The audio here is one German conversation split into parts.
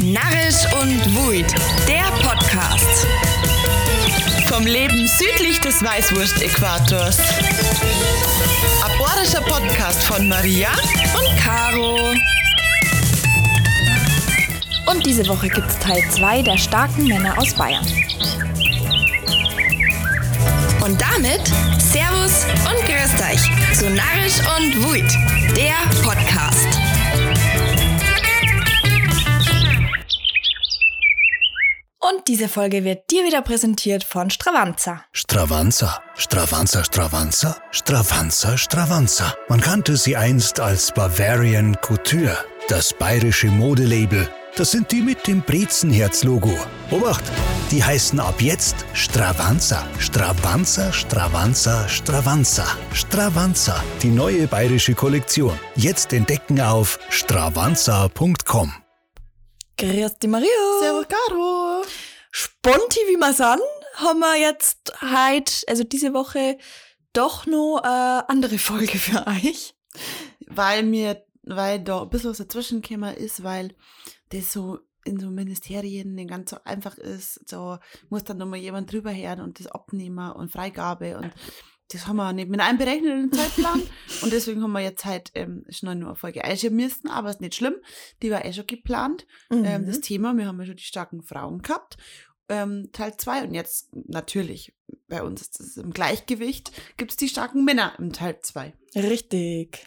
Narrisch und Wuid, der Podcast. Vom Leben südlich des Weißwurst-Äquators. Aborischer Podcast von Maria und Caro. Und diese Woche gibt's Teil 2 der starken Männer aus Bayern. Und damit Servus und Grüßt euch zu Narrisch und Wuid, der Podcast. Diese Folge wird dir wieder präsentiert von Stravanza. Stravanza, Stravanza, Stravanza, Stravanza, Stravanza. Man kannte sie einst als Bavarian Couture, das bayerische Modelabel. Das sind die mit dem Brezenherz-Logo. Obacht, die heißen ab jetzt Stravanza, Stravanza, Stravanza, Stravanza, Stravanza. Die neue bayerische Kollektion. Jetzt entdecken auf stravanza.com. Grüß dich, Maria. Servus, Caro. Sponti, wie wir sagen, haben wir jetzt heute, also diese Woche, doch noch eine andere Folge für euch. Weil mir, weil da ein bisschen was dazwischen ist, weil das so in so Ministerien nicht ganz so einfach ist. So muss dann nochmal jemand drüber hören und das abnehmen und Freigabe und das haben wir nicht mit einberechnet in den Zeitplan. und deswegen haben wir jetzt halt ähm, schon nur eine Folge einschieben müssen, aber ist nicht schlimm. Die war eh schon geplant. Mhm. Ähm, das Thema, wir haben ja schon die starken Frauen gehabt. Ähm, Teil 2 und jetzt natürlich, bei uns ist es im Gleichgewicht, gibt es die starken Männer im Teil 2. Richtig.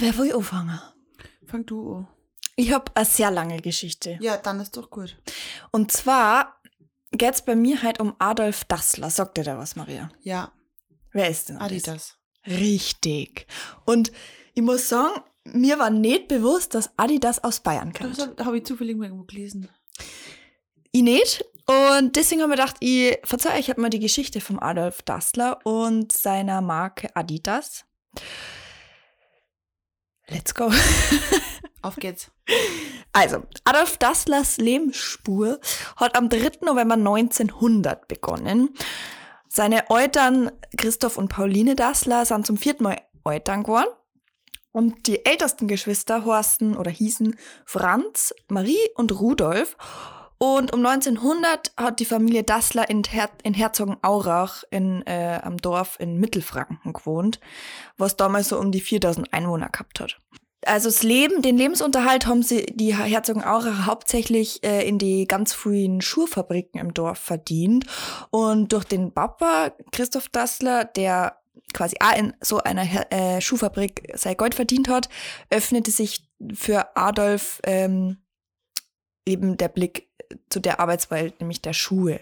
Wer will anfangen? Fang du an. Ich habe eine sehr lange Geschichte. Ja, dann ist doch gut. Und zwar geht's bei mir halt um Adolf Dassler. Sagt dir da was, Maria? Ja, Wer ist denn das? Adidas. Richtig. Und ich muss sagen, mir war nicht bewusst, dass Adidas aus Bayern kommt. Das habe ich zufällig mal gelesen. Ich nicht. Und deswegen haben wir gedacht, ich verzeih euch, ich habe mal die Geschichte vom Adolf Dassler und seiner Marke Adidas. Let's go. Auf geht's. Also, Adolf Dasslers Lebensspur hat am 3. November 1900 begonnen. Seine Eltern Christoph und Pauline Dassler sind zum vierten Mal Eltern geworden. Und die ältesten Geschwister horsten oder hießen Franz, Marie und Rudolf. Und um 1900 hat die Familie Dassler in, Her in Herzogenaurach in, äh, am Dorf in Mittelfranken gewohnt, was damals so um die 4000 Einwohner gehabt hat. Also das Leben, den Lebensunterhalt haben sie die Herzogenaurach hauptsächlich äh, in die ganz frühen Schuhfabriken im Dorf verdient. Und durch den Papa Christoph Dassler, der quasi auch in so einer äh, Schuhfabrik sein Gold verdient hat, öffnete sich für Adolf ähm, eben der Blick zu der Arbeitswelt, nämlich der Schuhe.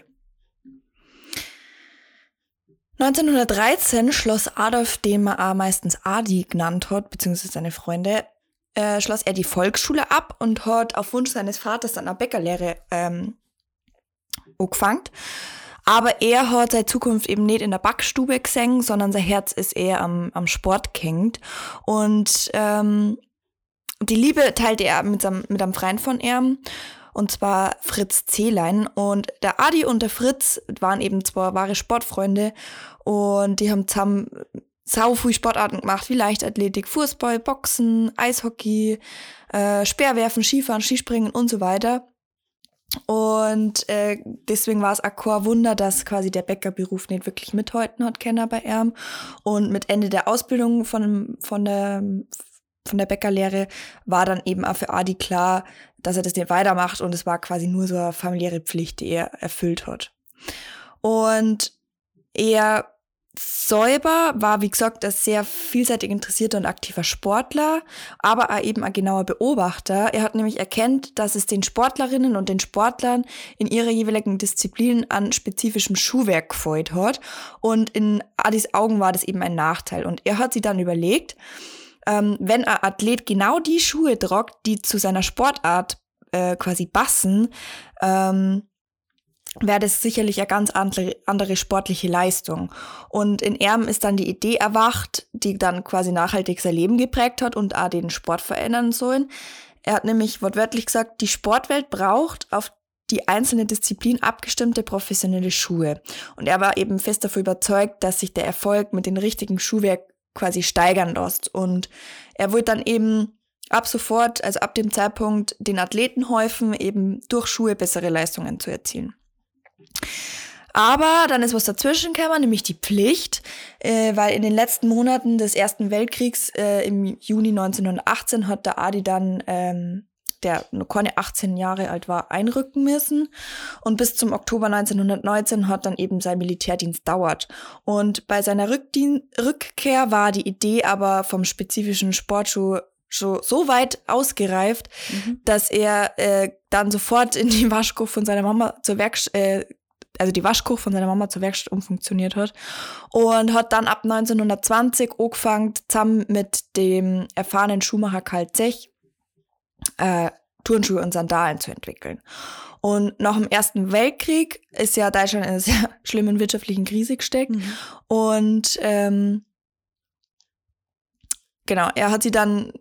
1913 schloss Adolf, man auch meistens Adi genannt hat, beziehungsweise seine Freunde, äh, schloss er die Volksschule ab und hat auf Wunsch seines Vaters dann eine Bäckerlehre ähm, angefangen. Aber er hat seine Zukunft eben nicht in der Backstube gesehen, sondern sein Herz ist eher am, am Sport gehängt. Und ähm, die Liebe teilte er mit, seinem, mit einem Freund von ihm, und zwar Fritz Zehlein. Und der Adi und der Fritz waren eben zwei wahre Sportfreunde und die haben zusammen sau viel Sportarten gemacht, wie Leichtathletik, Fußball, Boxen, Eishockey, äh, Speerwerfen, Skifahren, Skispringen und so weiter. Und äh, deswegen war es auch Wunder, dass quasi der Bäckerberuf nicht wirklich mithalten hat, Kenner bei ihm. Und mit Ende der Ausbildung von, von, der, von der Bäckerlehre war dann eben auch für Adi klar, dass er das nicht weitermacht und es war quasi nur so eine familiäre Pflicht, die er erfüllt hat. Und er Säuber war, wie gesagt, ein sehr vielseitig interessierter und aktiver Sportler, aber auch eben ein genauer Beobachter. Er hat nämlich erkannt, dass es den Sportlerinnen und den Sportlern in ihrer jeweiligen Disziplin an spezifischem Schuhwerk gefällt hat. Und in Adis Augen war das eben ein Nachteil. Und er hat sich dann überlegt, ähm, wenn ein Athlet genau die Schuhe tragt, die zu seiner Sportart äh, quasi passen, ähm, wäre das sicherlich eine ganz andere, andere sportliche Leistung. Und in Erm ist dann die Idee erwacht, die dann quasi nachhaltig sein Leben geprägt hat und auch den Sport verändern sollen. Er hat nämlich wortwörtlich gesagt, die Sportwelt braucht auf die einzelne Disziplin abgestimmte professionelle Schuhe. Und er war eben fest davon überzeugt, dass sich der Erfolg mit dem richtigen Schuhwerk quasi steigern lässt. Und er wollte dann eben ab sofort, also ab dem Zeitpunkt, den Athletenhäufen eben durch Schuhe bessere Leistungen zu erzielen. Aber dann ist was dazwischen gekommen, nämlich die Pflicht, äh, weil in den letzten Monaten des Ersten Weltkriegs äh, im Juni 1918 hat der Adi dann, ähm, der noch keine 18 Jahre alt war, einrücken müssen. Und bis zum Oktober 1919 hat dann eben sein Militärdienst dauert. Und bei seiner Rückdien Rückkehr war die Idee aber vom spezifischen Sportschuh schon so weit ausgereift, mhm. dass er äh, dann sofort in die Waschkuch von seiner Mama zur Werkstatt, äh, also die Waschkuch von seiner Mama zur Werkstatt umfunktioniert hat und hat dann ab 1920 angefangen, zusammen mit dem erfahrenen Schuhmacher Karl Zech äh, Turnschuhe und Sandalen zu entwickeln. Und nach dem Ersten Weltkrieg ist ja Deutschland in einer sehr schlimmen wirtschaftlichen Krise gesteckt. Mhm. Und ähm, genau, er hat sie dann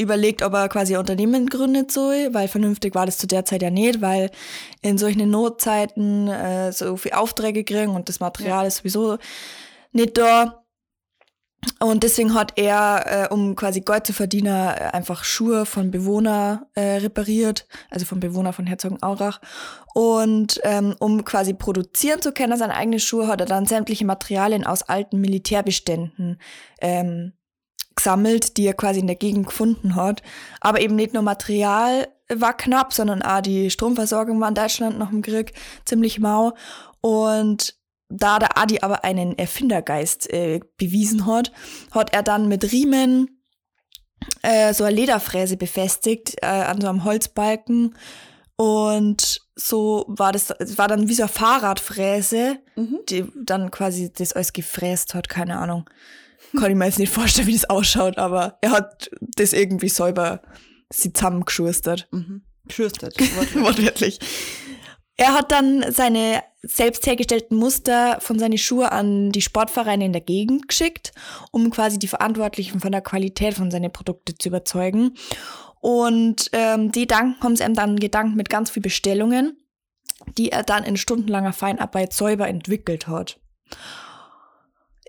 überlegt, ob er quasi ein Unternehmen gründet soll, weil vernünftig war das zu der Zeit ja nicht, weil in solchen Notzeiten äh, so viel Aufträge kriegen und das Material ja. ist sowieso nicht da. Und deswegen hat er, äh, um quasi Geld zu verdienen, einfach Schuhe von Bewohner äh, repariert, also von Bewohner von Herzogenaurach. Und ähm, um quasi produzieren zu können, seine eigenen Schuhe, hat er dann sämtliche Materialien aus alten Militärbeständen ähm, gesammelt, die er quasi in der Gegend gefunden hat. Aber eben nicht nur Material war knapp, sondern auch die Stromversorgung war in Deutschland nach dem Krieg ziemlich mau. Und da der Adi aber einen Erfindergeist äh, bewiesen hat, hat er dann mit Riemen äh, so eine Lederfräse befestigt äh, an so einem Holzbalken. Und so war das, es war dann wie so eine Fahrradfräse, mhm. die dann quasi das alles gefräst hat, keine Ahnung kann ich mir jetzt nicht vorstellen, wie das ausschaut, aber er hat das irgendwie selber sie zusammengeschustert. Mhm. Geschustert, wortwörtlich. wortwörtlich. Er hat dann seine selbst hergestellten Muster von seinen Schuhen an die Sportvereine in der Gegend geschickt, um quasi die Verantwortlichen von der Qualität von seinen Produkten zu überzeugen. Und ähm, die danken, haben sie ihm dann gedankt mit ganz vielen Bestellungen, die er dann in stundenlanger Feinarbeit säuber entwickelt hat.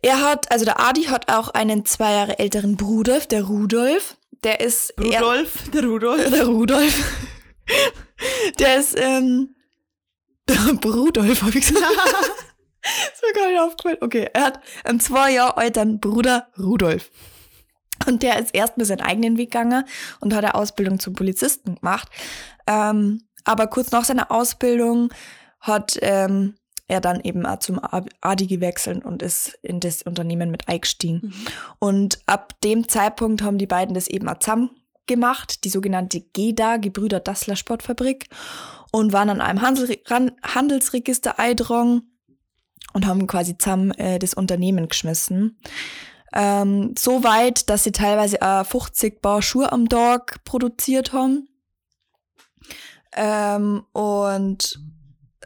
Er hat, also der Adi hat auch einen zwei Jahre älteren Bruder, der Rudolf. Der ist. Rudolf, er, der Rudolf. Der Rudolf. der ist, ähm. Der Rudolf, hab ich gesagt. ist mir gar nicht aufgefallen. Okay, er hat einen zwei Jahre älteren Bruder Rudolf. Und der ist erst mit seinen eigenen Weg gegangen und hat eine Ausbildung zum Polizisten gemacht. Ähm, aber kurz nach seiner Ausbildung hat ähm, er dann eben auch zum Adi gewechselt und ist in das Unternehmen mit eingestiegen. Mhm. Und ab dem Zeitpunkt haben die beiden das eben zusammen gemacht, die sogenannte GEDA, Gebrüder Dassler Sportfabrik, und waren an einem Handelsregister eidrong und haben quasi zusammen äh, das Unternehmen geschmissen. Ähm, so weit, dass sie teilweise auch 50 Bar Schuhe am Tag produziert haben. Ähm, und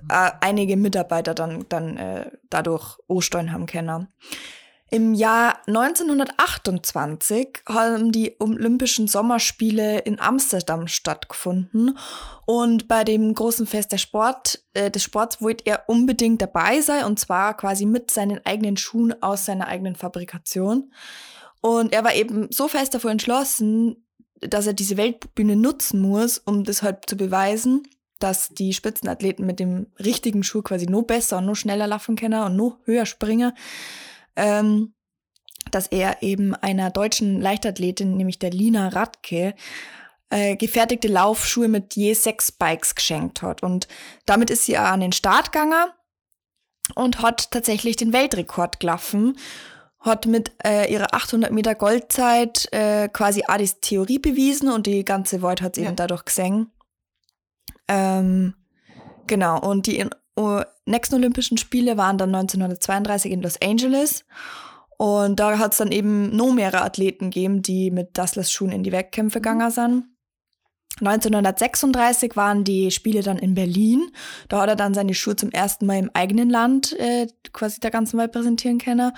äh, einige Mitarbeiter dann, dann äh, dadurch Ostern haben können. Im Jahr 1928 haben die Olympischen Sommerspiele in Amsterdam stattgefunden und bei dem großen Fest der Sport, äh, des Sports wollte er unbedingt dabei sein und zwar quasi mit seinen eigenen Schuhen aus seiner eigenen Fabrikation. Und er war eben so fest davor entschlossen, dass er diese Weltbühne nutzen muss, um das halt zu beweisen dass die Spitzenathleten mit dem richtigen Schuh quasi nur besser und nur schneller laufen können und nur höher springen. Ähm, dass er eben einer deutschen Leichtathletin, nämlich der Lina Radke, äh, gefertigte Laufschuhe mit je sechs Bikes geschenkt hat. Und damit ist sie an den Start gegangen und hat tatsächlich den Weltrekord gelaufen. Hat mit äh, ihrer 800 Meter Goldzeit äh, quasi Adis Theorie bewiesen und die ganze Welt hat sie ja. eben dadurch gesehen. Ähm, genau, und die nächsten Olympischen Spiele waren dann 1932 in Los Angeles. Und da hat es dann eben noch mehrere Athleten gegeben, die mit Dustlers Schuhen in die Wettkämpfe gegangen sind. 1936 waren die Spiele dann in Berlin. Da hat er dann seine Schuhe zum ersten Mal im eigenen Land äh, quasi der ganzen Welt präsentieren können.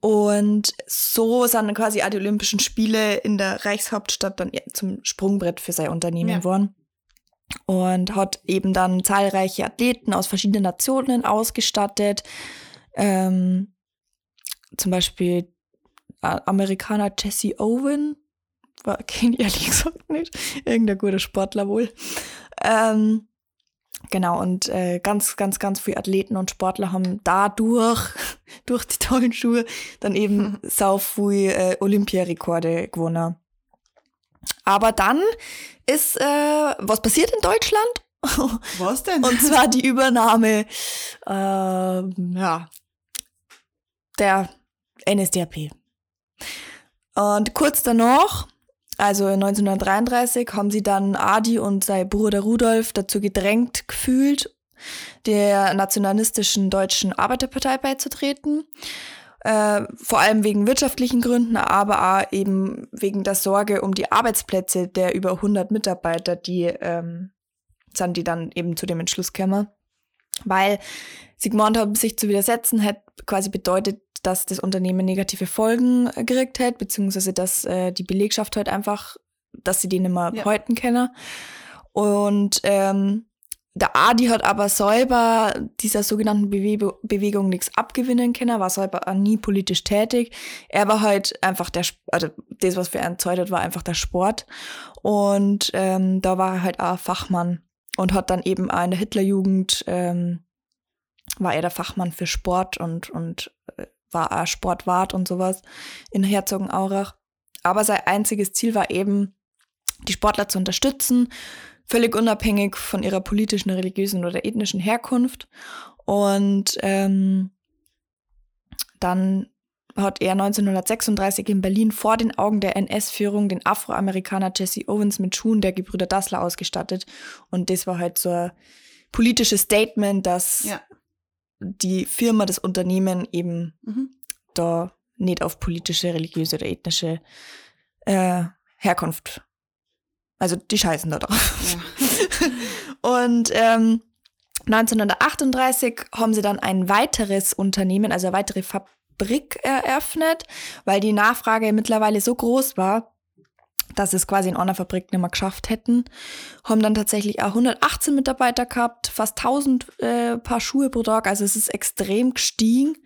Und so sind quasi auch die Olympischen Spiele in der Reichshauptstadt dann zum Sprungbrett für sein Unternehmen ja. geworden und hat eben dann zahlreiche Athleten aus verschiedenen Nationen ausgestattet. Ähm, zum Beispiel äh, Amerikaner Jesse Owen war kenne ich ehrlich gesagt nicht. Irgendein guter Sportler wohl. Ähm, genau, und äh, ganz, ganz, ganz viele Athleten und Sportler haben dadurch, durch die tollen Schuhe, dann eben sau viele äh, Olympiarekorde gewonnen. Aber dann ist, äh, was passiert in Deutschland? Was denn? Und zwar die Übernahme äh, ja, der NSDAP. Und kurz danach, also 1933, haben sie dann Adi und sein Bruder Rudolf dazu gedrängt gefühlt, der nationalistischen deutschen Arbeiterpartei beizutreten. Äh, vor allem wegen wirtschaftlichen Gründen, aber auch eben wegen der Sorge um die Arbeitsplätze der über 100 Mitarbeiter, die ähm, sind die dann eben zu dem Entschluss gekommen. Weil haben, sich zu widersetzen, hätte quasi bedeutet, dass das Unternehmen negative Folgen äh, gekriegt hat, beziehungsweise dass äh, die Belegschaft halt einfach, dass sie den immer Ja. heute kennen. Und ähm, der Adi hat aber selber dieser sogenannten Bewe Bewegung nichts abgewinnen können, war selber nie politisch tätig. Er war halt einfach der, also das, was für ihn hat, war einfach der Sport. Und ähm, da war er halt auch Fachmann und hat dann eben auch in der Hitlerjugend, ähm, war er der Fachmann für Sport und, und äh, war auch Sportwart und sowas in Herzogenaurach. Aber sein einziges Ziel war eben, die Sportler zu unterstützen, völlig unabhängig von ihrer politischen, religiösen oder ethnischen Herkunft. Und ähm, dann hat er 1936 in Berlin vor den Augen der NS-Führung den Afroamerikaner Jesse Owens mit Schuhen der Gebrüder Dassler ausgestattet. Und das war halt so ein politisches Statement, dass Ja. die Firma, das Unternehmen eben Mhm. da nicht auf politische, religiöse oder ethnische äh, Herkunft. Also die scheißen da drauf. Ja. Und ähm, 1938 haben sie dann ein weiteres Unternehmen, also eine weitere Fabrik eröffnet, weil die Nachfrage mittlerweile so groß war, dass es quasi in einer Fabrik nicht mehr geschafft hätten. Haben dann tatsächlich auch 118 Mitarbeiter gehabt, fast 1000 äh, Paar Schuhe pro Tag, also es ist extrem gestiegen.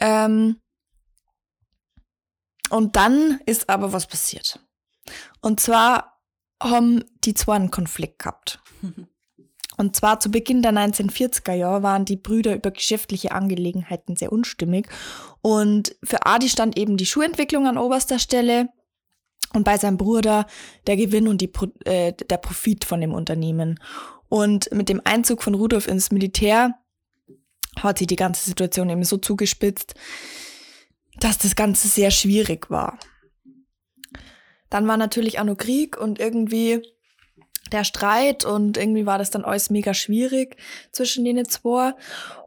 Ähm, und dann ist aber was passiert. Und zwar haben die zwei einen Konflikt gehabt. Und zwar zu Beginn der 1940er Jahre waren die Brüder über geschäftliche Angelegenheiten sehr unstimmig. Und für Adi stand eben die Schuhentwicklung an oberster Stelle und bei seinem Bruder der Gewinn und Pro- äh, der Profit von dem Unternehmen. Und mit dem Einzug von Rudolf ins Militär hat sich die ganze Situation eben so zugespitzt, dass das Ganze sehr schwierig war. Dann war natürlich auch noch Krieg und irgendwie der Streit und irgendwie war das dann alles mega schwierig zwischen denen zwei.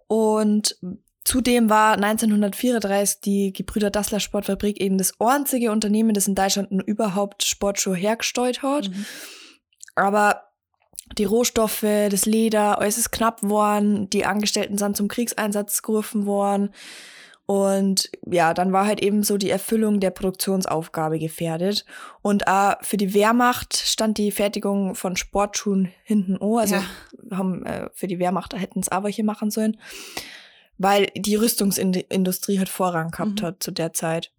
Und zudem war 1934 die Gebrüder Dassler Sportfabrik eben das einzige Unternehmen, das in Deutschland überhaupt Sportschuhe hergestellt hat. Mhm. Aber die Rohstoffe, das Leder, alles ist knapp worden. Die Angestellten sind zum Kriegseinsatz gerufen worden. Und ja, dann war halt eben so die Erfüllung der Produktionsaufgabe gefährdet. Und auch für die Wehrmacht stand die Fertigung von Sportschuhen hinten an. Also Ja. haben äh, für die Wehrmacht hätten es auch welche machen sollen. Weil die Rüstungsindustrie halt Vorrang gehabt Mhm. hat zu der Zeit.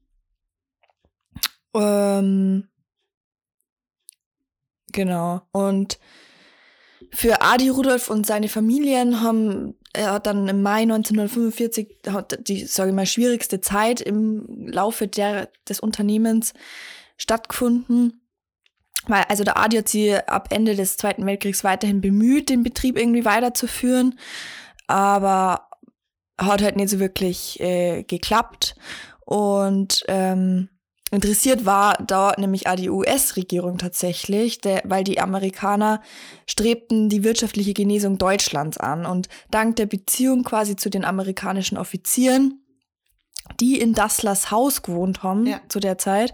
Ähm, genau. Und für Adi Rudolf und seine Familien haben er hat dann im Mai 1945 hat die, sage ich mal, schwierigste Zeit im Laufe der, des Unternehmens stattgefunden. Weil, also der Adi hat sie ab Ende des Zweiten Weltkriegs weiterhin bemüht, den Betrieb irgendwie weiterzuführen, aber hat halt nicht so wirklich äh, geklappt. Und ähm, interessiert war da nämlich auch die US-Regierung tatsächlich, der, weil die Amerikaner strebten die wirtschaftliche Genesung Deutschlands an. Und dank der Beziehung quasi zu den amerikanischen Offizieren, die in Dasslers Haus gewohnt haben Ja. zu der Zeit,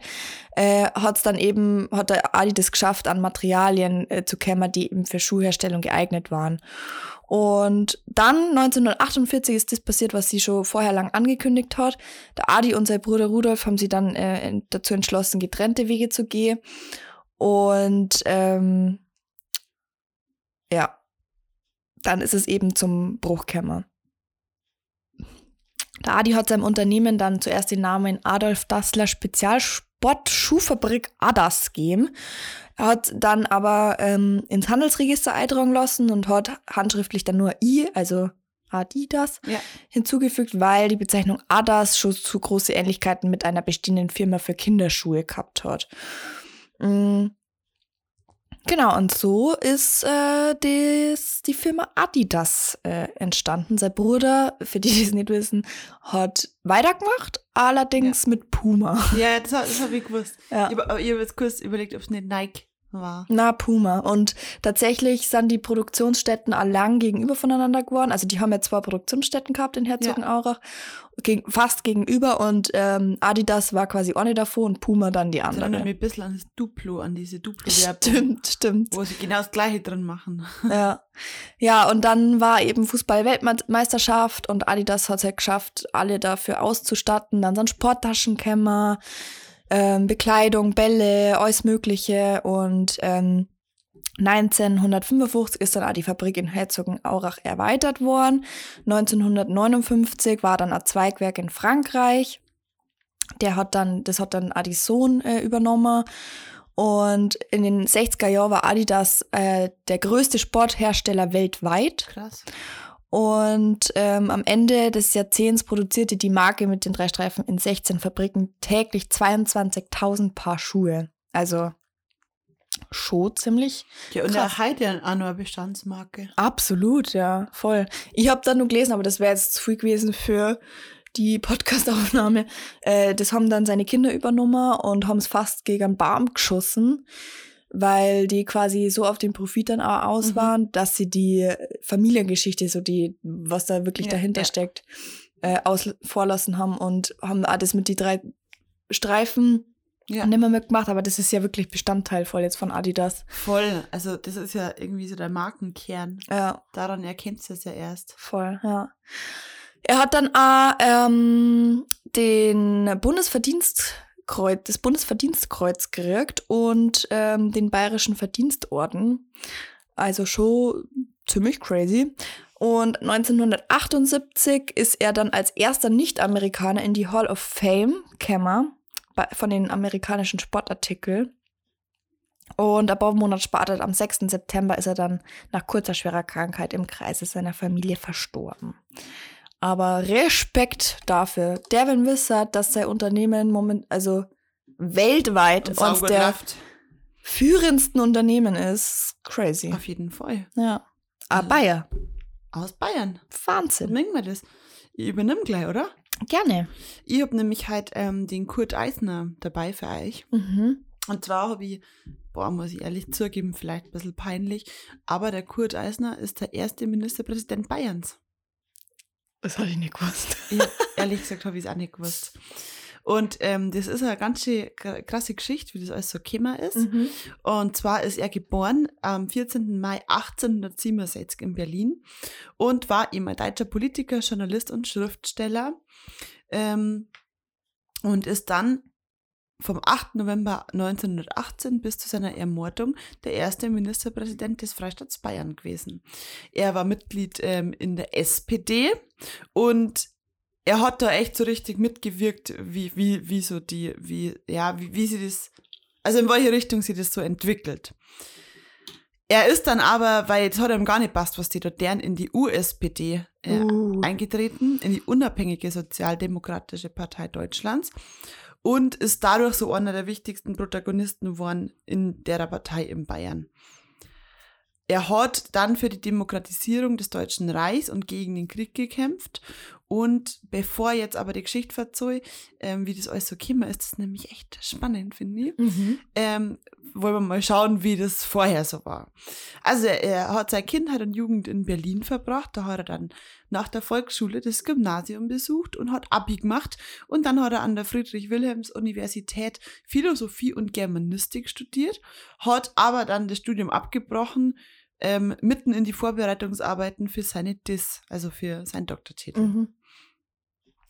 äh, hat es dann eben, hat der Adi das geschafft, an Materialien äh, zu kämmern, die eben für Schuhherstellung geeignet waren. Und dann 1948 ist das passiert, was sie schon vorher lang angekündigt hat. Der Adi und sein Bruder Rudolf haben sie dann äh, dazu entschlossen, getrennte Wege zu gehen. Und ähm, ja, dann ist es eben zum Bruch gekommen. Der Adi hat seinem Unternehmen dann zuerst den Namen Adolf Dassler Spezialsport-Schuhfabrik Adas gegeben. Er hat dann aber ähm, ins Handelsregister eintragen lassen und hat handschriftlich dann nur I, also Adidas, Ja. hinzugefügt, weil die Bezeichnung Adas schon zu große Ähnlichkeiten mit einer bestehenden Firma für Kinderschuhe gehabt hat. Mm. Genau, und so ist äh, das, die Firma Adidas äh, entstanden. Sein Bruder, für die, die es nicht wissen, hat weitergemacht, allerdings mit Puma. Ja, das, das habe ich gewusst. Ja. Ich, ich habe jetzt kurz überlegt, ob es nicht Nike war. Na, Puma. Und tatsächlich sind die Produktionsstätten allang gegenüber voneinander geworden. Also die haben ja zwei Produktionsstätten gehabt in Herzogenaurach, gegen, fast gegenüber. Und ähm, Adidas war quasi eine davor und Puma dann die Das erinnert andere. mich ein bisschen an das Duplo, an diese Duplo-Werbung. Stimmt, stimmt. Wo sie genau das Gleiche drin machen. Ja. ja, und dann war eben Fußball-Weltmeisterschaft und Adidas hat es halt geschafft, alle dafür auszustatten. Dann sind Sporttaschenkämmer, ähm, Bekleidung, Bälle, alles Mögliche. Und ähm, 1955 ist dann auch die Fabrik in Herzogenaurach erweitert worden. 1959 war dann ein Zweigwerk in Frankreich. Der hat dann, das hat dann Addison äh, übernommen. Und in den 60er Jahren war Adidas äh, der größte Sporthersteller weltweit. Krass. Und ähm, am Ende des Jahrzehnts produzierte die Marke mit den drei Streifen in 16 Fabriken täglich 22.000 Paar Schuhe. Also schon ziemlich Ja, und Krass. er hat ja auch eine Bestandsmarke. Absolut, ja, voll. Ich habe da nur gelesen, aber das wäre jetzt zu viel gewesen für die Podcastaufnahme. Äh, das haben dann seine Kinder übernommen und haben es fast gegen einen Baum geschossen, weil die quasi so auf den Profit dann auch aus Mhm. waren, dass sie die Familiengeschichte, so die, was da wirklich Ja, dahinter ja. steckt, äh, aus vorlassen haben und haben das mit die drei Streifen Ja. nicht mehr mitgemacht, aber das ist ja wirklich Bestandteil voll jetzt von Adidas. Voll. Also, das ist ja irgendwie so der Markenkern. Ja. Daran erkennst du es ja erst. Voll, ja. Er hat dann auch ähm, den Bundesverdienstkreuz, das Bundesverdienstkreuz gekriegt und ähm, den Bayerischen Verdienstorden. Also schon ziemlich crazy. Und 1978 ist er dann als erster Nicht-Amerikaner in die Hall of Fame bei- von den amerikanischen Sportartikeln. Und ein paar Monate später, am 6. September, ist er dann nach kurzer schwerer Krankheit im Kreise seiner Familie verstorben. Aber Respekt dafür. Devin wissert, dass sein Unternehmen moment, also weltweit eines der läuft. führendsten Unternehmen ist. Crazy. Auf jeden Fall. Ja. Ah, Bayer. Aus Bayern. Wahnsinn. Mengen wir das. Ich übernimm gleich, oder? Gerne. Ich hab nämlich halt ähm, den Kurt Eisner dabei für euch. Mhm. Und zwar habe ich, boah, muss ich ehrlich zugeben, vielleicht ein bisschen peinlich, aber der Kurt Eisner ist der erste Ministerpräsident Bayerns. Das hatte ich nicht gewusst. Ich, ehrlich gesagt habe ich es auch nicht gewusst. Und ähm, das ist eine ganz schön kr- krasse Geschichte, wie das alles so gekommen ist. Mhm. Und zwar ist er geboren am 14. Mai 1867 in Berlin und war eben ein deutscher Politiker, Journalist und Schriftsteller. Ähm, und ist dann vom 8. November 1918 bis zu seiner Ermordung der erste Ministerpräsident des Freistaats Bayern gewesen. Er war Mitglied ähm, in der SPD und er hat da echt so richtig mitgewirkt, wie, wie, wie so die, wie, ja, wie, wie sie das, also in welche Richtung sie das so entwickelt. Er ist dann aber, weil es hat ihm gar nicht passt, was die dort deren, in die USPD äh, Uh. eingetreten, in die unabhängige Sozialdemokratische Partei Deutschlands und ist dadurch so einer der wichtigsten Protagonisten geworden in der Partei in Bayern. Er hat dann für die Demokratisierung des Deutschen Reichs und gegen den Krieg gekämpft. Und bevor jetzt aber die Geschichte verzeihe, ähm, wie das alles so gekommen ist, das nämlich echt spannend, finde ich Mhm. ähm, wollen wir mal schauen, wie das vorher so war. Also er hat seine Kindheit und Jugend in Berlin verbracht. Da hat er dann nach der Volksschule das Gymnasium besucht und hat Abi gemacht. Und dann hat er an der Friedrich-Wilhelms-Universität Philosophie und Germanistik studiert, hat aber dann das Studium abgebrochen, ähm, mitten in die Vorbereitungsarbeiten für seine DIS, also für seinen Doktortitel. Mhm.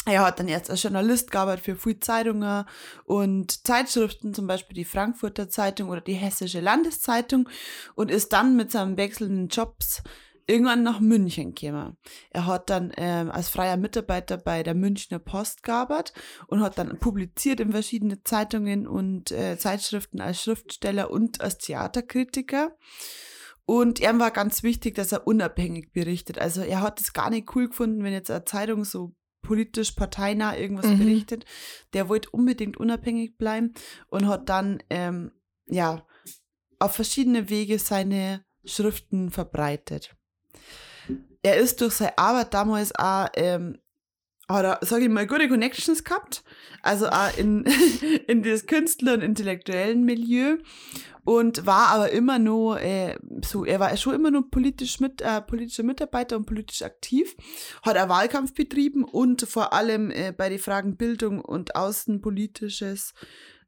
Er hat dann erst als Journalist gearbeitet für viele Zeitungen und Zeitschriften, zum Beispiel die Frankfurter Zeitung oder die Hessische Landeszeitung und ist dann mit seinen wechselnden Jobs irgendwann nach München gekommen. Er hat dann ähm, als freier Mitarbeiter bei der Münchner Post gearbeitet und hat dann publiziert in verschiedenen Zeitungen und äh, Zeitschriften als Schriftsteller und als Theaterkritiker. Und ihm war ganz wichtig, dass er unabhängig berichtet. Also er hat es gar nicht cool gefunden, wenn jetzt eine Zeitung so politisch parteinah irgendwas Mhm. berichtet. Der wollte unbedingt unabhängig bleiben und hat dann ähm, ja auf verschiedene Wege seine Schriften verbreitet. Er ist durch seine Arbeit damals auch, ähm, hat er, sag ich mal, gute Connections gehabt. Also auch in, in das Künstler- und intellektuellen Milieu. Und war aber immer nur äh, so, er war schon immer nur politisch mit, äh, politischer Mitarbeiter und politisch aktiv, hat auch Wahlkampf betrieben und vor allem äh, bei den Fragen Bildung und Außenpolitisches,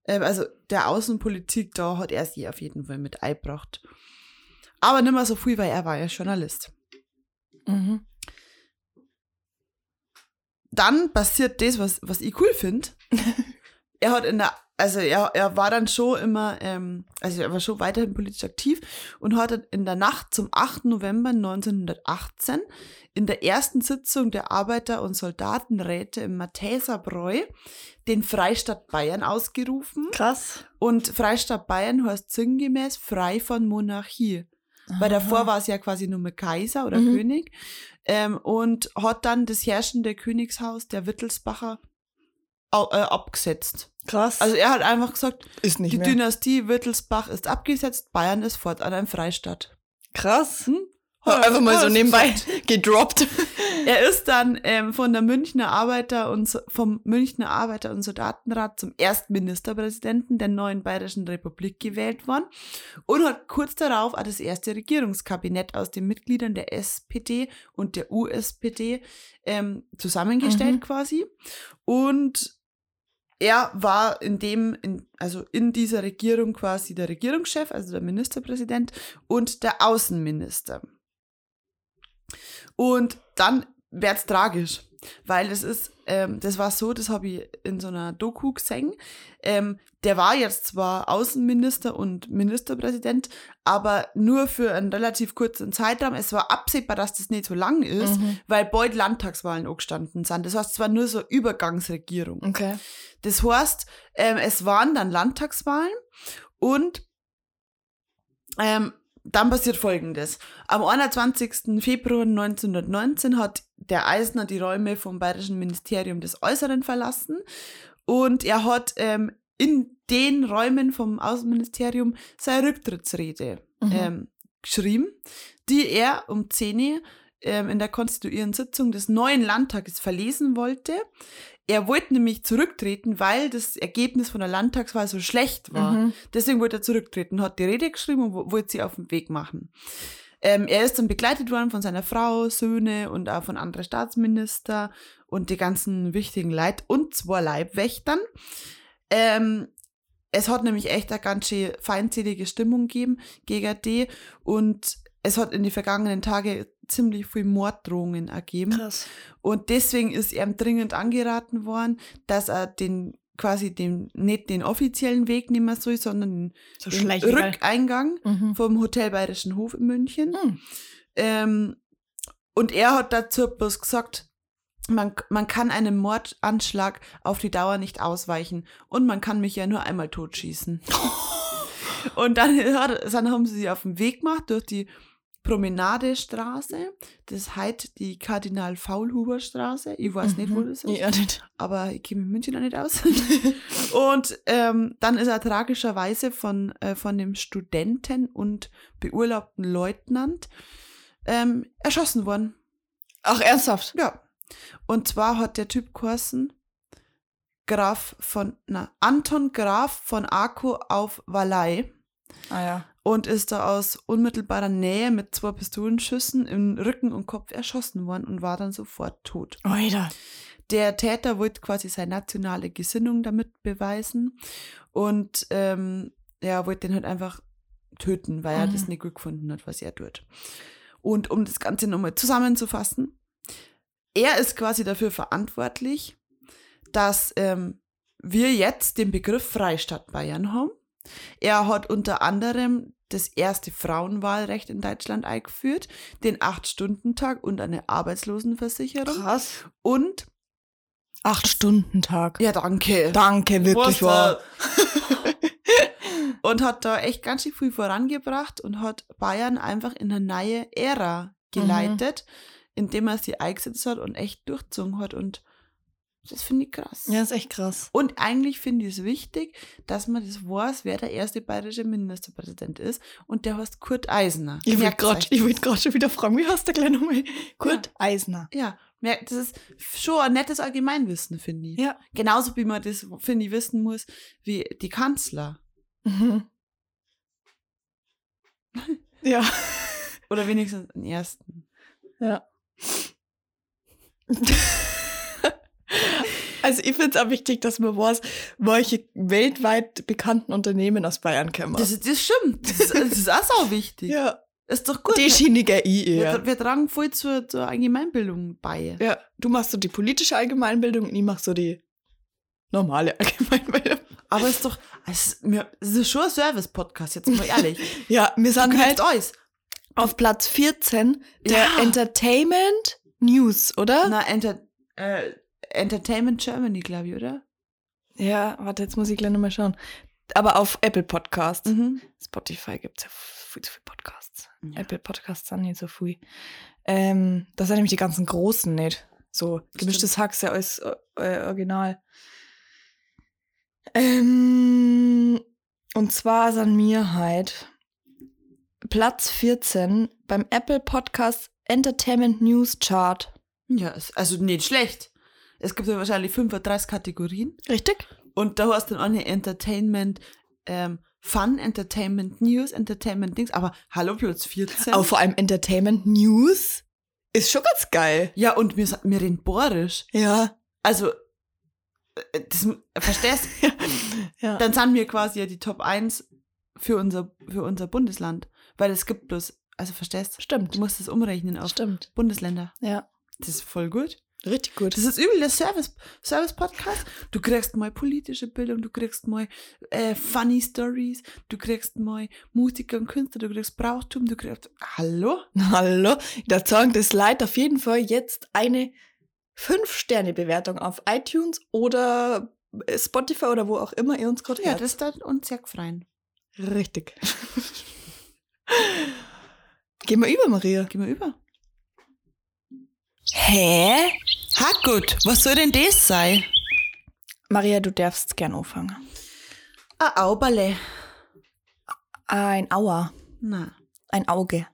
äh, also der Außenpolitik, da hat er sie auf jeden Fall mit eingebracht. Aber nicht mehr so viel, weil er war ja Journalist. Mhm. Dann passiert das, was, was ich cool finde. er hat in der, also er, er war dann schon immer, ähm, also er war schon weiterhin politisch aktiv und hat dann in der Nacht zum 8. November 1918 in der ersten Sitzung der Arbeiter- und Soldatenräte im Matheserbräu den Freistaat Bayern ausgerufen. Krass. Und Freistaat Bayern heißt sinngemäß frei von Monarchie. Weil davor war es ja quasi nur mit Kaiser oder Mhm. König. Ähm, und hat dann das herrschende Königshaus der Wittelsbacher äh, abgesetzt. Krass. Also er hat einfach gesagt, ist nicht die mehr. Dynastie Wittelsbach ist abgesetzt, Bayern ist fortan ein Freistaat. Krass. Hm? Einfach mal so nebenbei gedroppt. Er ist dann ähm, von der Münchner Arbeiter und vom Münchner Arbeiter- und Soldatenrat zum ersten Ministerpräsidenten der neuen Bayerischen Republik gewählt worden und hat kurz darauf auch das erste Regierungskabinett aus den Mitgliedern der SPD und der USPD ähm, zusammengestellt Mhm. quasi. Und er war in dem, in, also in dieser Regierung quasi der Regierungschef, also der Ministerpräsident und der Außenminister. Und dann wird's tragisch, weil es ist, ähm, das war so, das habe ich in so einer Doku gesehen. Ähm, der war jetzt zwar Außenminister und Ministerpräsident, aber nur für einen relativ kurzen Zeitraum. Es war absehbar, dass das nicht so lang ist, Mhm. weil bald Landtagswahlen angestanden sind. Das heißt, es war nur so Übergangsregierung. Okay. Das heißt, ähm, es waren dann Landtagswahlen und ähm, dann passiert Folgendes. Am 21. Februar 1919 hat der Eisner die Räume vom Bayerischen Ministerium des Äußeren verlassen und er hat ähm, in den Räumen vom Außenministerium seine Rücktrittsrede Mhm. ähm, geschrieben, die er um 10 Uhr ähm, in der konstituierenden Sitzung des neuen Landtages verlesen wollte. Er wollte nämlich zurücktreten, weil das Ergebnis von der Landtagswahl so schlecht war. Mhm. Deswegen wollte er zurücktreten, hat die Rede geschrieben und wo- wollte sie auf den Weg machen. Ähm, er ist dann begleitet worden von seiner Frau, Söhne und auch von anderen Staatsminister und die ganzen wichtigen Leid und zwei Leibwächtern. Ähm, es hat nämlich echt eine ganz schön feindselige Stimmung gegeben gegen die und es hat in den vergangenen Tagen ziemlich viel Morddrohungen ergeben. Krass. Und deswegen ist ihm dringend angeraten worden, dass er den quasi den, nicht den offiziellen Weg nehmen soll, sondern den, So den? Rückeingang Mhm. vom Hotel Bayerischen Hof in München. Mhm. Ähm, und er hat dazu bloß gesagt, man, man kann einem Mordanschlag auf die Dauer nicht ausweichen und man kann mich ja nur einmal totschießen. und dann, dann haben sie sich auf den Weg gemacht durch die Promenadestraße. Das heißt die Kardinal-Faulhuber-Straße. Ich weiß nicht, wo das ist Ja, nicht. aber ich kenne mich in München auch nicht aus. und ähm, dann ist er tragischerweise von, äh, von dem Studenten und beurlaubten Leutnant ähm, erschossen worden. Ach, ernsthaft? Ja. Und zwar hat der Typ geheißen Graf von, na, Anton Graf von Arco auf Vallei Ah ja. Und ist da aus unmittelbarer Nähe mit zwei Pistolenschüssen im Rücken und Kopf erschossen worden und war dann sofort tot. Oida. Der Täter wollte quasi seine nationale Gesinnung damit beweisen und ähm, er wollte den halt einfach töten, weil er Mhm. das nicht gut gefunden hat, was er tut. Und um das Ganze nochmal zusammenzufassen, er ist quasi dafür verantwortlich, dass ähm, wir jetzt den Begriff Freistaat Bayern haben Er hat unter anderem das erste Frauenwahlrecht in Deutschland eingeführt, den Acht-Stunden-Tag und eine Arbeitslosenversicherung. Krass. Und, Acht-Stunden-Tag. ja, danke. Danke, wirklich wahr. und hat da echt ganz schön viel vorangebracht und hat Bayern einfach in eine neue Ära geleitet, indem er sie eingesetzt hat und echt durchgezogen hat. Und das finde ich krass. Ja, ist echt krass. Und eigentlich finde ich es wichtig, dass man das weiß, wer der erste bayerische Ministerpräsident ist. Und der heißt Kurt Eisner. Ich Merkt's gerade schon wieder fragen, wie heißt der gleich nochmal? Kurt Eisner. Ja, das ist schon ein nettes Allgemeinwissen, finde ich. Ja. Genauso wie man das, finde ich, wissen muss, wie die Kanzler. Mhm. Ja. Oder wenigstens den ersten. Ja. Also ich finde es auch wichtig, dass man weiß, welche weltweit bekannten Unternehmen aus Bayern kommen. Das, ist- das stimmt. Das ist, das ist auch so wichtig. ja. Ist doch gut. Die Schiene gehe ich wir, eher. wir tragen voll zur, zur Allgemeinbildung bei. Ja, du machst so die politische Allgemeinbildung und ich mach so die normale Allgemeinbildung. Aber es ist doch, es ist, schon ein Service-Podcast, jetzt mal ehrlich. Ja, wir sind Halt alles. auf Platz 14 der Ja. Entertainment News, oder? Na, Enter, äh, Entertainment Germany, glaube ich, oder? Ja, warte, jetzt muss ich gleich nochmal schauen. Aber auf Apple Podcasts. Mhm. Spotify gibt es ja viel zu viele Podcasts. Ja. Apple Podcasts sind nicht so viel. Ähm, das sind nämlich die ganzen großen nicht. So, gemischtes Hack ist ja alles äh, original. Ähm, und zwar sind wir halt Platz 14 beim Apple Podcast Entertainment News Chart. Ja, also nicht schlecht. Es gibt ja wahrscheinlich 35 Kategorien. Richtig? Und da hast du dann auch eine Entertainment, ähm, Fun, Entertainment News, Entertainment Dings. Aber hallo, Platz 14. Aber vor allem Entertainment News ist schon ganz geil. ja, und wir, wir reden bohrisch. Ja. Also, äh, das, verstehst ja. Dann sind wir quasi ja die Top 1 für unser, für unser Bundesland. Weil es gibt bloß, also verstehst Stimmt. du, musst das umrechnen auf Stimmt. Bundesländer. Ja. Das ist voll gut. Richtig gut. Das ist übel der Service, Service-Podcast. Du kriegst mal politische Bildung, du kriegst mal äh, funny Stories, du kriegst mal Musiker und Künstler, du kriegst Brauchtum, du kriegst. Hallo? Hallo, der Song des Leid auf jeden Fall jetzt eine 5-Sterne-Bewertung auf iTunes oder Spotify oder wo auch immer ihr uns gerade Ja, hört. das ist dann uns sehr gefreien. Richtig. Gehen wir über, Maria. Gehen wir über. Hä? Ha gut, was soll denn das sein? Maria, du darfst gern anfangen. Ein Auberle. Ein Auer. Na, Ein Auge.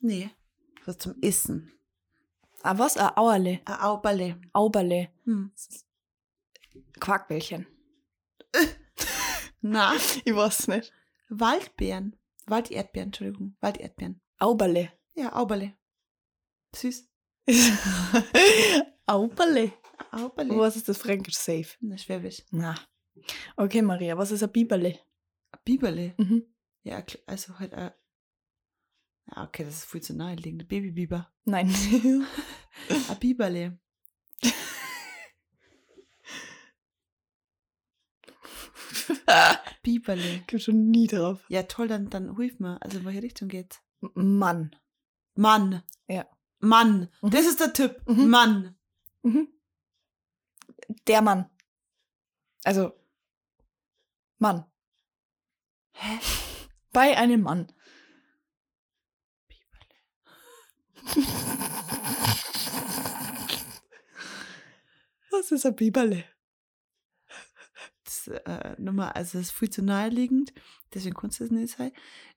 nee. Was zum Essen. Ah, was? Ein Auerle. Ein Auberle. Auberle. Hm. Quarkbällchen. Na, Ich weiß nicht. Waldbeeren. Walderdbeeren, Entschuldigung. Walderdbeeren. Auberle. Ja, Auberle. Süß. Auberle. Auberle. Was ist das Fränkisch safe? Na, Schwäbisch. Na. Okay, Maria, was ist ein Biberle? Biberle. Mhm. Ja, also halt ein. Ja, okay, das ist viel zu naheliegend. Babybiber. Nein. Ein Biberle. Biberle. Komm schon nie drauf. Ja, toll, dann, dann hilf mir. Also, in welche Richtung geht's? Mann. Mann. Ja. Mann. Mhm. Das ist der Tipp. Mhm. Mann. Mhm. Der Mann. Also, Mann. Hä? Bei einem Mann. Was ist ein Biberle? Das, äh, nochmal, also, das ist viel zu naheliegend. Deswegen kannst du es nicht sein.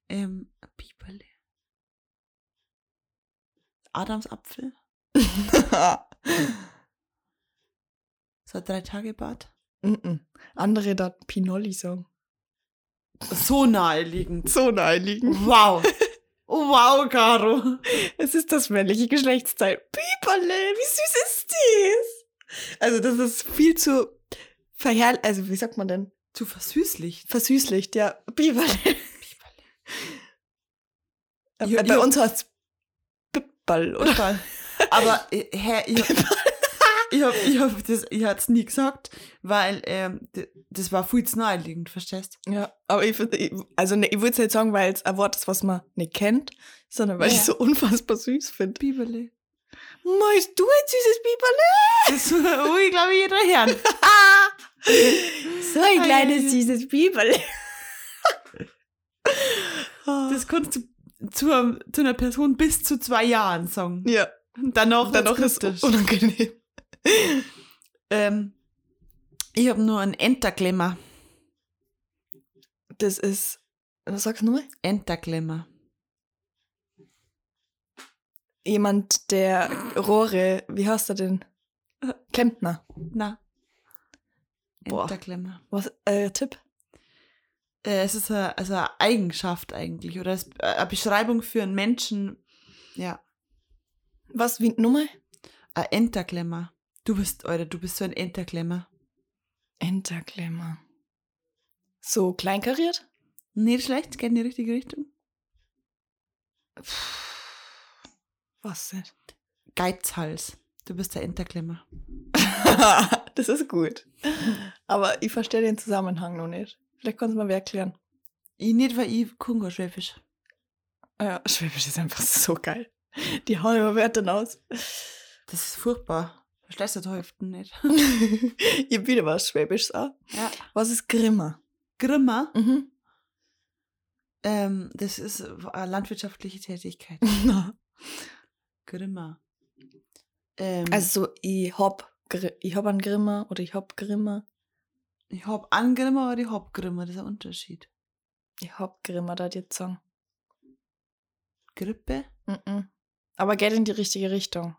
Ähm, Biberle. Adamsapfel. So ein Drei-Tage-Bad. Mhm. Andere da Pinolli sagen. So naheliegend. So naheliegend. Wow. Wow, Caro. Es ist das männliche Geschlechtsteil. Biberle, wie süß ist das? Also das ist viel zu verherr... Also wie sagt man denn? Zu versüßlicht. Versüßlicht, ja. Biberle. Äh, Ja, Bei uns heißt es Bibberl, oder? Oder? Aber, äh, hä, ich, ich hab, ich hab das, ich hat's nie gesagt, weil ähm, das war viel zu naheliegend, verstehst Ja, aber ich, ich also ne, ich würde es nicht sagen, weil es ein Wort ist, was man nicht kennt, sondern weil ich Ja. es so unfassbar süß finde. Bibele. Meinst du ein süßes Biberle? Das ich glaube, jeder hören. So ein Ei, kleines ei, ei. süßes Biberle. Das kannst du zu, zu einer Person bis zu zwei Jahren sagen. ja, Und Danach, dann noch wird's ist kritisch. unangenehm. ähm, Ich habe nur einen Enterklemmer. Das ist, was sagst du nochmal? Enterklemmer. Jemand, der Rohre, wie heißt er denn? Klempner. Na. Enterklemmer. Was, äh, Tipp? Äh, es ist eine, also eine Eigenschaft eigentlich oder es, äh, eine Beschreibung für einen Menschen. Ja, Was, wie, Nummer? ein Enterklemmer. Du bist, oder du bist so ein Enterklemmer. Enterklemmer. So kleinkariert? Nicht schlecht, geht in die richtige Richtung. Was denn? Geizhals. Du bist der Enterklemmer. das ist gut. Aber ich verstehe den Zusammenhang noch nicht. Vielleicht kannst du mal wer erklären. Ich nicht, weil ich Kongo Schwäbisch. Ja, Schwäbisch ist einfach so geil. Die hauen immer Wörter aus. Das ist furchtbar. Verstehst du die Hälfte nicht? ich wieder was Schwäbisches auch. Ja. Was ist Grimmer? Grimmer, Mhm. ähm, das ist eine landwirtschaftliche Tätigkeit. Grimmer. Ähm, Also so, ich hab, ich hab einen Grimmer oder ich hab Grimmer. Ich hab einen Grimmer oder ich hab Grimmer, das ist ein Unterschied. Ich hab Grimmer, da jetzt sagen. Grippe? Mhm. Aber geht in die richtige Richtung.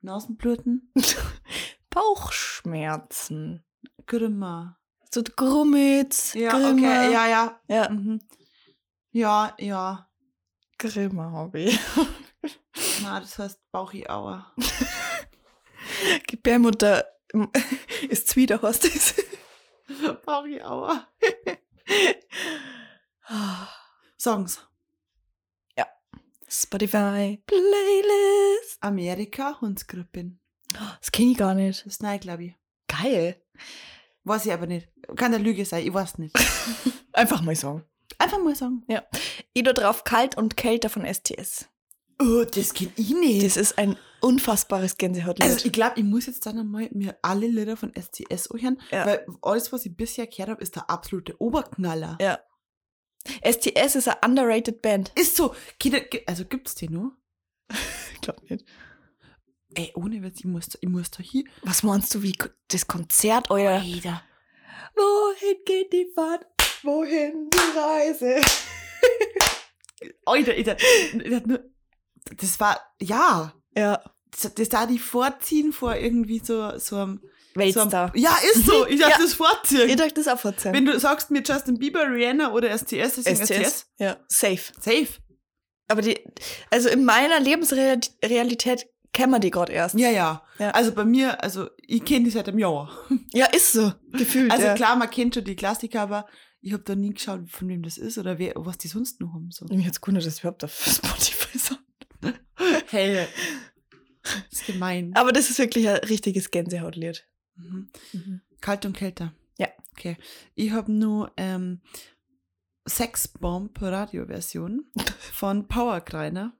Nasenbluten? Bauchschmerzen. Grimmer. So Grummitz. Ja, Grimmer. okay, ja, ja. Ja, Mhm. Ja, ja. Grimmer ich. Na, das heißt Bauchiauer. Gebärmutter ist Zwider, was das? Bauchiauer. Songs. Spotify Playlist. Amerika, Hundsgrippin. Das kenne ich gar nicht. Das ist neu, glaube ich. Geil. Weiß ich aber nicht. Kann eine Lüge sein, ich weiß nicht. Einfach mal sagen. Einfach mal sagen. Ich da drauf kalt und kälter von STS. Oh, das kenn ich nicht. Das ist ein unfassbares Gänsehautlied. Also ich glaube, ich muss jetzt dann einmal mir alle Lieder von STS anhören, Ja. weil alles, was ich bisher gehört habe, ist der absolute Oberknaller. ja. STS ist eine underrated Band. Ist so. Also gibt's die nur? Ich glaube nicht. Ey, ohne Witz, ich muss, ich muss da hier. Was meinst du, wie das Konzert euer? Alter. Wohin geht die Fahrt? Wohin die Reise? Alter, ich, ich, ich, das war, ja. Ja. Das, das da die vorziehen vor irgendwie so, so einem. So Weltstar. einem ja, ist so. Ich darf Ja. das vorziehen. Ich dachte das auch verzeihen. Wenn du sagst mir Justin Bieber, Rihanna oder STS, ist STS. Ja, safe. Safe. Aber die, also in meiner Lebensrealität kennen wir die gerade erst. Ja, ja, Ja. Also bei mir, also ich kenne die seit einem Jahr. Ja, ist so. Gefühlt. Also ja. klar, man kennt schon die Klassiker, aber ich habe da nie geschaut, von wem das ist oder wer, was die sonst noch haben. So. Mich jetzt gewundert, dass wir überhaupt auf Spotify sind. Hey. Das ist gemein. Aber das ist wirklich ein richtiges Gänsehautlied. Mhm. Mhm. Kalt und kälter. Ja. Okay. Ich habe nur ähm, Sexbomb Radioversion von Powerkreiner.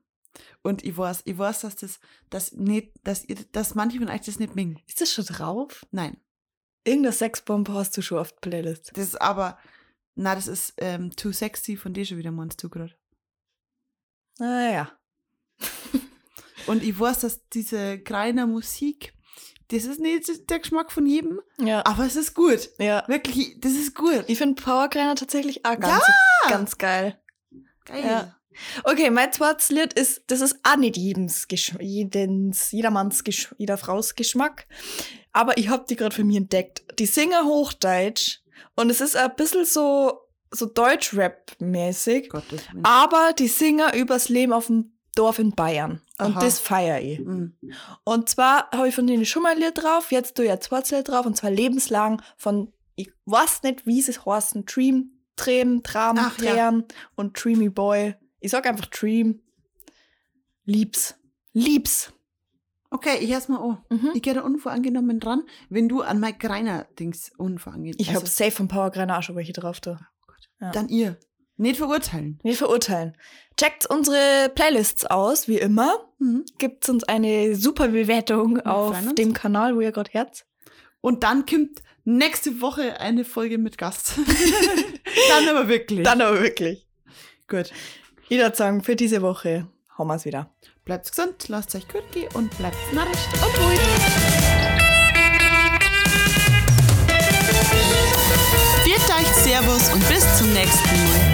Und ich weiß, ich weiß, dass das, das nicht, dass, ihr, dass manche von euch das nicht mengen. Ist das schon drauf? Nein. Irgendeine Sexbombe hast du schon auf der Playlist. Das ist aber, na, das ist ähm, Too Sexy von dir schon wieder, meinst du gerade. Naja. Und ich weiß, dass diese Kreiner Musik, das ist nicht der Geschmack von jedem, Ja. aber es ist gut. ja. Wirklich, das ist gut. Ich finde Powergreiner tatsächlich auch ganz, ganz geil. Geil. Ja. Okay, mein zweites Lied ist, das ist auch nicht jedens, jedens jedermanns, jeder Frau's Geschmack. Aber ich hab die gerade für mich entdeckt. Die singen Hochdeutsch und es ist ein bisschen so, so Deutsch-Rap-mäßig. Aber die singen übers Leben auf dem Dorf in Bayern. Und Aha. das feier ich. Mhm. Und zwar habe ich von denen schon mal ein Lied drauf, jetzt du ja zweites Lied drauf, und zwar lebenslang von, ich weiß nicht, wie es heißen, Dream, Tränen, Tram, Ach, ja. Tränen und Dreamy Boy. Ich sag einfach Dream. Lieb's. Lieb's. Okay, ich erst mal an. Mhm. Ich gehe da unvoreingenommen dran, wenn du an Mike Greiner Dings unvoreingenommen Ich habe safe von Power Greiner auch schon welche drauf da. ja. Dann ihr. Nicht verurteilen. Wir verurteilen. Checkt unsere Playlists aus, wie immer. Mhm. Gibt uns eine super Bewertung auf freuen uns. dem Kanal, wo ihr gerade herz. Und dann kommt nächste Woche eine Folge mit Gast. dann aber wirklich. Dann aber wirklich. Gut. Ich würde sagen, für diese Woche haben wir es wieder. Bleibt gesund, lasst euch gut gehen und bleibt narrisch. Und ruhig. Viert euch Servus und bis zum nächsten Mal.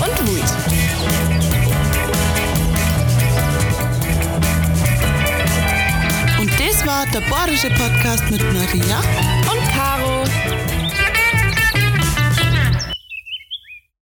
Und wut. Und das war der Bayerische Podcast mit Maria